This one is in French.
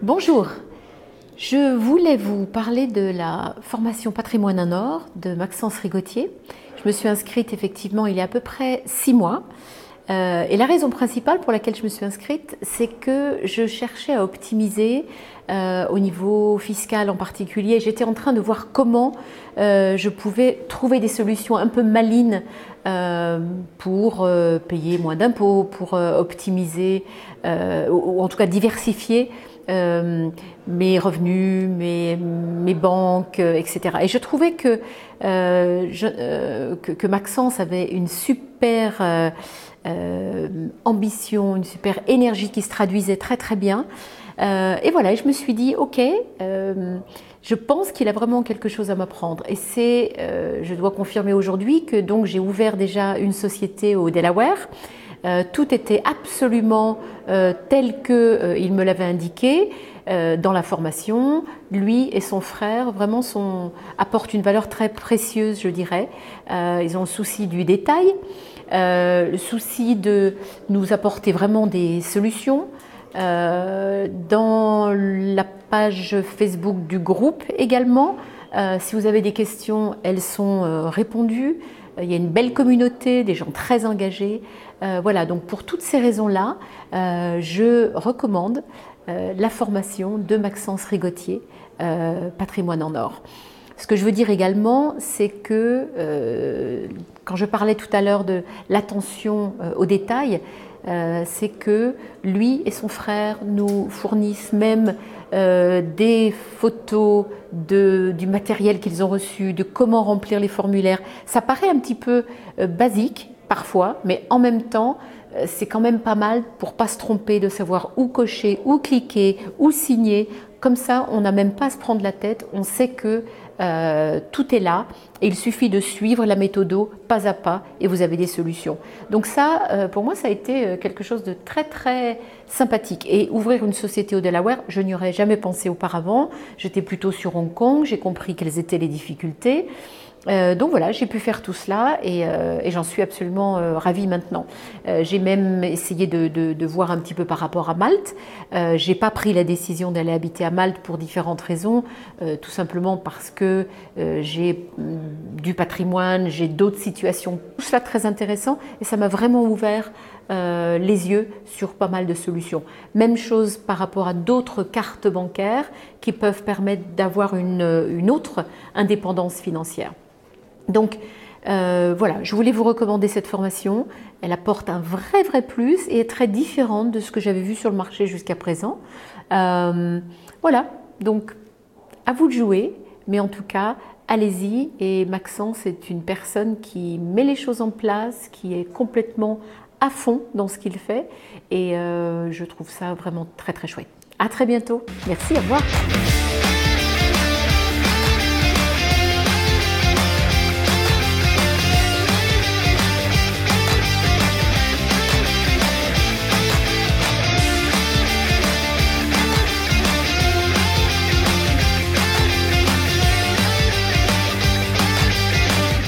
Bonjour, je voulais vous parler de la formation Patrimoine en Or de Maxence Rigotier. Je me suis inscrite effectivement il y a à peu près six mois. Euh, et la raison principale pour laquelle je me suis inscrite, c'est que je cherchais à optimiser euh, au niveau fiscal en particulier. J'étais en train de voir comment euh, je pouvais trouver des solutions un peu malines pour payer moins d'impôts, pour optimiser, ou, en tout cas diversifier mes revenus, mes, mes banques, etc. Et je trouvais que, je, que, que, Maxence avait une super euh, ambition, une super énergie qui se traduisait très très bien. Euh, et voilà, je me suis dit, ok, euh, je pense qu'il a vraiment quelque chose à m'apprendre. Et c'est, je dois confirmer aujourd'hui que donc j'ai ouvert déjà une société au Delaware. Tout était absolument tel que il me l'avait indiqué dans la formation. Lui et son frère vraiment apportent une valeur très précieuse, je dirais. ils ont le souci du détail. Euh, le souci de nous apporter vraiment des solutions. Euh, dans la page Facebook du groupe également, euh, si vous avez des questions, elles sont répondues. Il y a une belle communauté, des gens très engagés. voilà, donc pour toutes ces raisons-là, je recommande la formation de Maxence Rigotier, Patrimoine en or. Ce que je veux dire également, c'est que euh, quand je parlais tout à l'heure de l'attention euh, aux détails, euh, c'est que lui et son frère nous fournissent même des photos de, du matériel qu'ils ont reçu, de comment remplir les formulaires. Ça paraît un petit peu basique parfois, mais en même temps, c'est quand même pas mal pour pas se tromper de savoir où cocher, où cliquer, où signer. Comme ça, on n'a même pas à se prendre la tête. On sait que euh, tout est là. Et il suffit de suivre la méthode pas à pas et vous avez des solutions. Donc ça, euh, pour moi, ça a été euh, quelque chose de très très sympathique. Et ouvrir une société au Delaware, je n'y aurais jamais pensé auparavant. J'étais plutôt sur Hong Kong, j'ai compris quelles étaient les difficultés. Euh, donc voilà, j'ai pu faire tout cela et, euh, j'en suis absolument euh, ravie maintenant. j'ai même essayé de, voir un petit peu par rapport à Malte. j'ai pas pris la décision d'aller habiter à Malte pour différentes raisons, tout simplement parce que j'ai mm, du patrimoine, j'ai d'autres situations, tout cela très intéressant et ça m'a vraiment ouvert les yeux sur pas mal de solutions. Même chose par rapport à d'autres cartes bancaires qui peuvent permettre d'avoir une autre indépendance financière. Donc euh, voilà, je voulais vous recommander cette formation. Elle apporte un vrai, vrai plus et est très différente de ce que j'avais vu sur le marché jusqu'à présent. Euh, voilà, donc à vous de jouer, mais en tout cas, allez-y. Et Maxence est une personne qui met les choses en place, qui est complètement à fond dans ce qu'il fait. Et euh, je trouve ça vraiment très, très chouette. À très bientôt. Merci, au revoir.